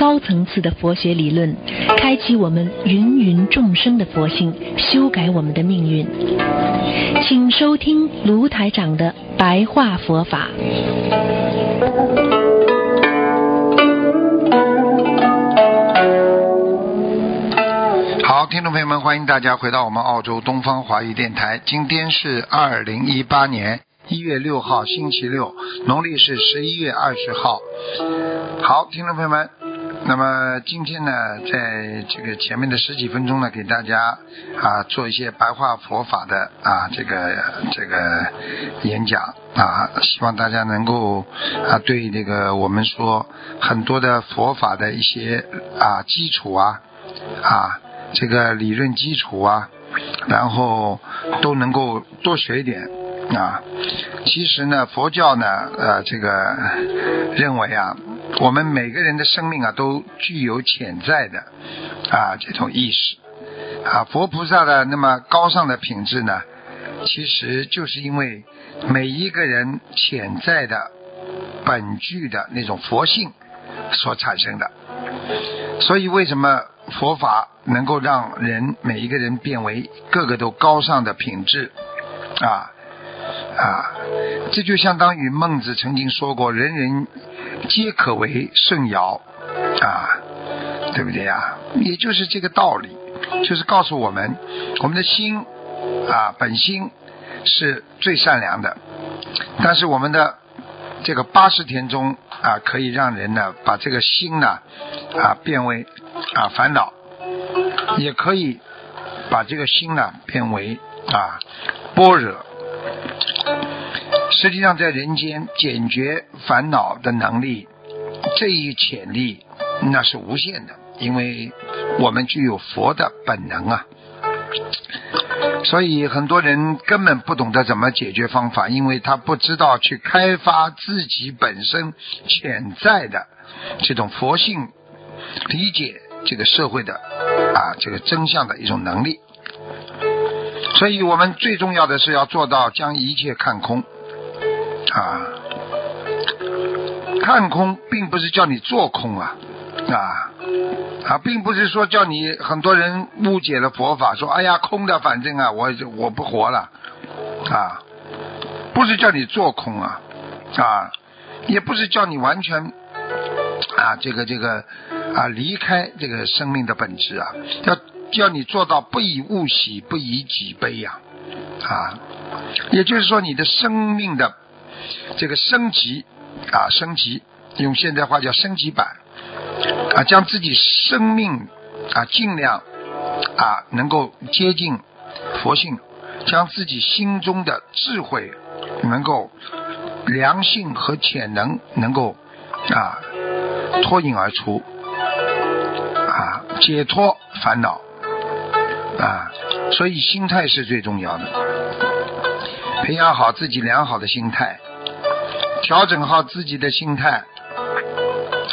高层次的佛学理论，开启我们芸芸众生的佛性，修改我们的命运。请收听卢台长的白话佛法。好，听众朋友们，欢迎大家回到我们澳洲东方华语电台。今天是二零一八年一月六号，星期六，农历是十一月二十号。好，听众朋友们，那么今天呢，在这个前面的十几分钟呢，给大家啊做一些白话佛法的啊这个这个演讲啊，希望大家能够啊对这个我们说很多的佛法的一些啊基础啊啊。这个理论基础啊，然后都能够多学一点啊。其实呢，佛教呢，呃，这个认为啊，我们每个人的生命啊，都具有潜在的啊这种意识啊。佛菩萨的那么高尚的品质呢，其实就是因为每一个人潜在的本具的那种佛性所产生的。所以为什么？佛法能够让人每一个人变为个个都高尚的品质啊啊，这就相当于孟子曾经说过：“人人皆可为圣尧啊，对不对呀？”也就是这个道理，就是告诉我们，我们的心啊本心是最善良的，但是我们的这个八十天中啊，可以让人呢把这个心呢啊变为。啊，烦恼也可以把这个心呢变为啊般若。实际上，在人间解决烦恼的能力，这一潜力那是无限的，因为我们具有佛的本能啊。所以很多人根本不懂得怎么解决方法，因为他不知道去开发自己本身潜在的这种佛性理解。这个社会的啊，这个真相的一种能力，所以我们最重要的是要做到将一切看空啊，看空并不是叫你做空啊啊。啊，并不是说叫你很多人误解了佛法，说哎呀空的，反正啊我我不活了啊，不是叫你做空啊啊，也不是叫你完全啊这个这个。啊，离开这个生命的本质啊，要叫你做到不以物喜，不以己悲呀，啊，也就是说你的生命的这个升级啊，升级，用现代话叫升级版啊，将自己生命啊尽量啊能够接近佛性，将自己心中的智慧能够良性和潜能能够啊脱颖而出。啊，解脱烦恼啊，所以心态是最重要的。培养好自己良好的心态，调整好自己的心态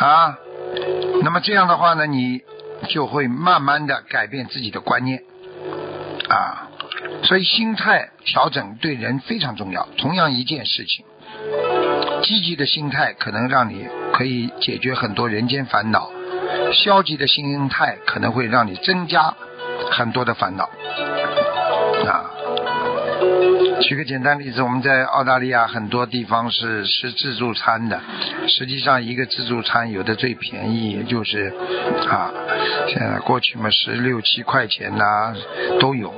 啊，那么这样的话呢，你就会慢慢的改变自己的观念啊。所以心态调整对人非常重要。同样一件事情，积极的心态可能让你可以解决很多人间烦恼。消极的心态可能会让你增加很多的烦恼。举个简单例子，我们在澳大利亚很多地方是吃自助餐的，实际上一个自助餐有的最便宜也就是啊，现在过去嘛十六七块钱呐都有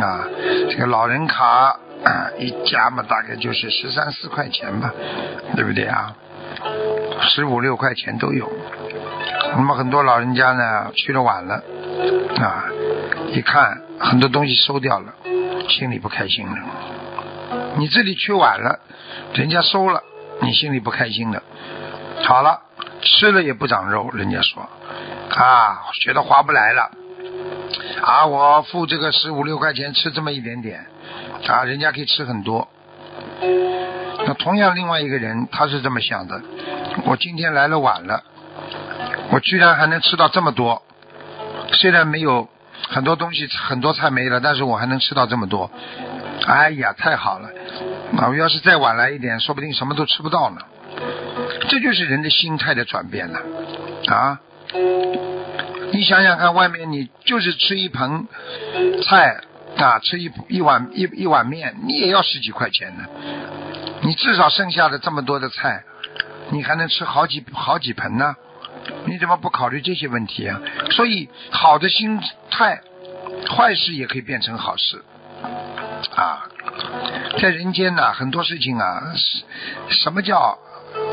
啊。这个老人卡啊一家嘛大概就是十三四块钱吧，对不对啊？十五六块钱都有。那么很多老人家呢去的晚了啊，一看很多东西收掉了，心里不开心了。你这里去晚了，人家收了，你心里不开心了。好了，吃了也不长肉，人家说啊，觉得划不来了啊，我付这个十五六块钱吃这么一点点，啊，人家可以吃很多。那同样，另外一个人他是这么想的：我今天来了晚了，我居然还能吃到这么多，虽然没有很多东西，很多菜没了，但是我还能吃到这么多。哎呀，太好了！啊，我要是再晚来一点，说不定什么都吃不到呢。这就是人的心态的转变了，啊！你想想看，外面你就是吃一盆菜啊，吃一一碗一一碗面，你也要十几块钱呢。你至少剩下的这么多的菜，你还能吃好几好几盆呢？你怎么不考虑这些问题啊？所以，好的心态，坏事也可以变成好事啊！在人间呢，很多事情啊，什么叫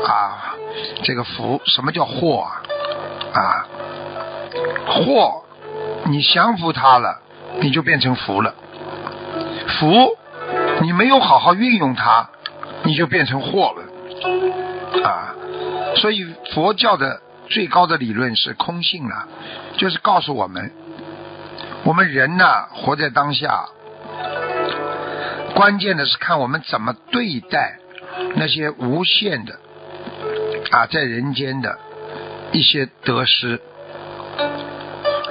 啊这个福？什么叫祸啊？祸，你降服它了，你就变成福了；福，你没有好好运用它，你就变成祸了。啊，所以佛教的最高的理论是空性了，就是告诉我们，我们人呢，活在当下。关键的是看我们怎么对待那些无限的啊，在人间的一些得失。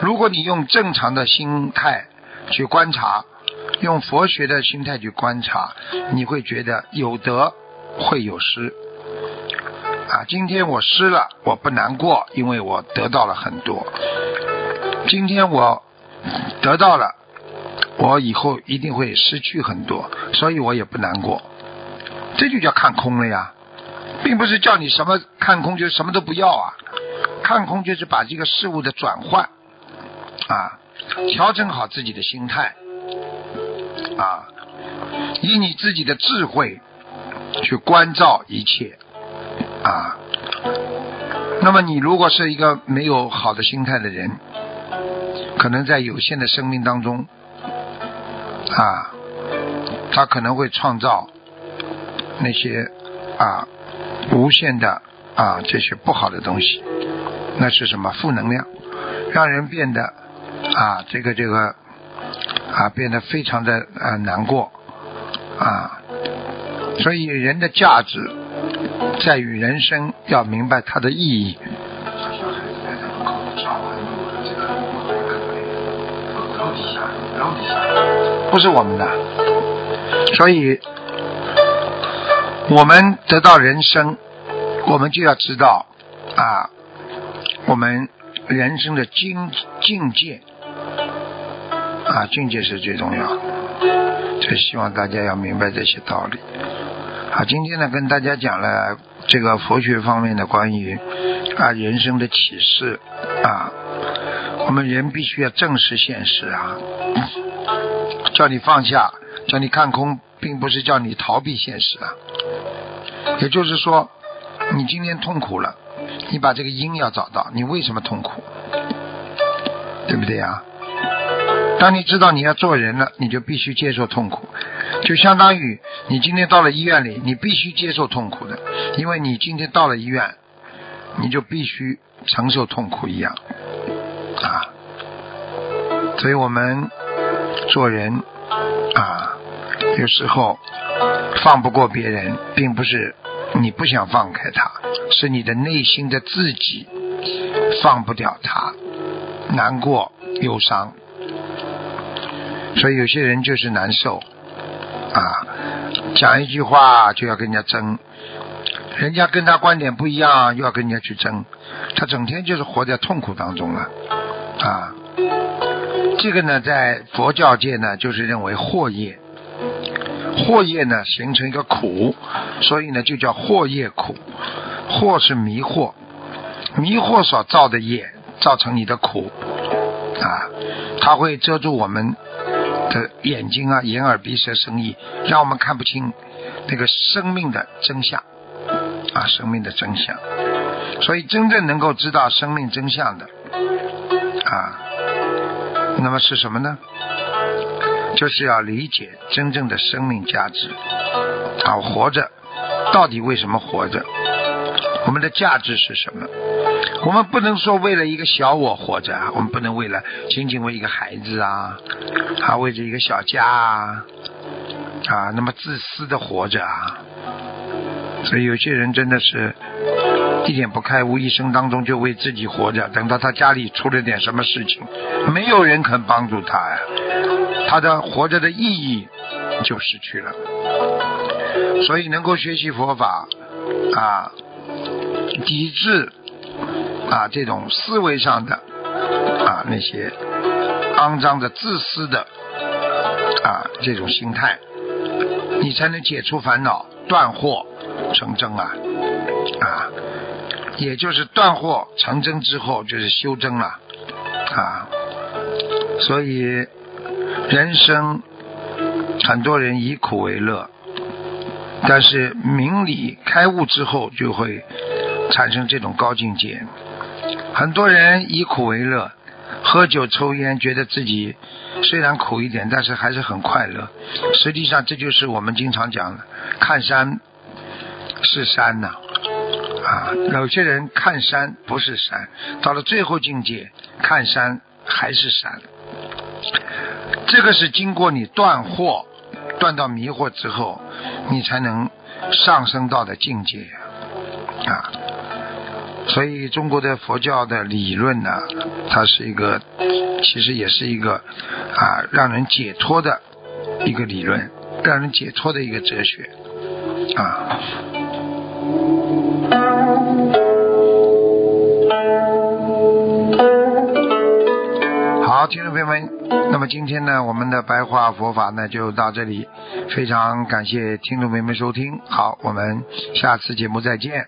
如果你用正常的心态去观察，用佛学的心态去观察，你会觉得有得会有失。啊，今天我失了，我不难过，因为我得到了很多。今天我得到了。我以后一定会失去很多，所以我也不难过。这就叫看空了呀，并不是叫你什么看空就什么都不要啊。看空就是把这个事物的转换啊，调整好自己的心态啊，以你自己的智慧去关照一切啊。那么你如果是一个没有好的心态的人，可能在有限的生命当中。啊，他可能会创造那些啊无限的啊这些不好的东西，那是什么负能量，让人变得啊这个这个啊变得非常的啊难过啊，所以人的价值在于人生要明白它的意义。不是我们的，所以我们得到人生，我们就要知道啊，我们人生的境境界啊，境界是最重要的。所以希望大家要明白这些道理。好，今天呢，跟大家讲了这个佛学方面的关于啊人生的启示啊，我们人必须要正视现实啊。叫你放下，叫你看空，并不是叫你逃避现实啊。也就是说，你今天痛苦了，你把这个因要找到，你为什么痛苦，对不对呀？当你知道你要做人了，你就必须接受痛苦，就相当于你今天到了医院里，你必须接受痛苦的，因为你今天到了医院，你就必须承受痛苦一样啊。所以我们。做人啊，有时候放不过别人，并不是你不想放开他，是你的内心的自己放不掉他，难过、忧伤。所以有些人就是难受啊，讲一句话就要跟人家争，人家跟他观点不一样，又要跟人家去争，他整天就是活在痛苦当中了啊。这个呢，在佛教界呢，就是认为惑业，惑业呢形成一个苦，所以呢就叫惑业苦。惑是迷惑，迷惑所造的业，造成你的苦。啊，它会遮住我们的眼睛啊，眼耳鼻舌身意，让我们看不清那个生命的真相啊，生命的真相。所以真正能够知道生命真相的啊。那么是什么呢？就是要理解真正的生命价值啊！活着到底为什么活着？我们的价值是什么？我们不能说为了一个小我活着啊，我们不能为了仅仅为一个孩子啊，啊，为着一个小家啊，啊，那么自私的活着啊。所以有些人真的是一点不开悟，一生当中就为自己活着，等到他家里出了点什么事情，没有人肯帮助他呀，他的活着的意义就失去了。所以能够学习佛法啊，抵制。啊，这种思维上的啊那些肮脏的、自私的啊这种心态，你才能解除烦恼、断惑成真啊啊！也就是断惑成真之后，就是修真了啊。所以人生很多人以苦为乐，但是明理开悟之后，就会产生这种高境界。很多人以苦为乐，喝酒抽烟，觉得自己虽然苦一点，但是还是很快乐。实际上，这就是我们经常讲的“看山是山”呐。啊，有些人看山不是山，到了最后境界，看山还是山。这个是经过你断惑、断到迷惑之后，你才能上升到的境界啊。所以，中国的佛教的理论呢，它是一个，其实也是一个啊，让人解脱的一个理论，让人解脱的一个哲学啊。好，听众朋友们，那么今天呢，我们的白话佛法呢就到这里，非常感谢听众朋友们收听，好，我们下次节目再见。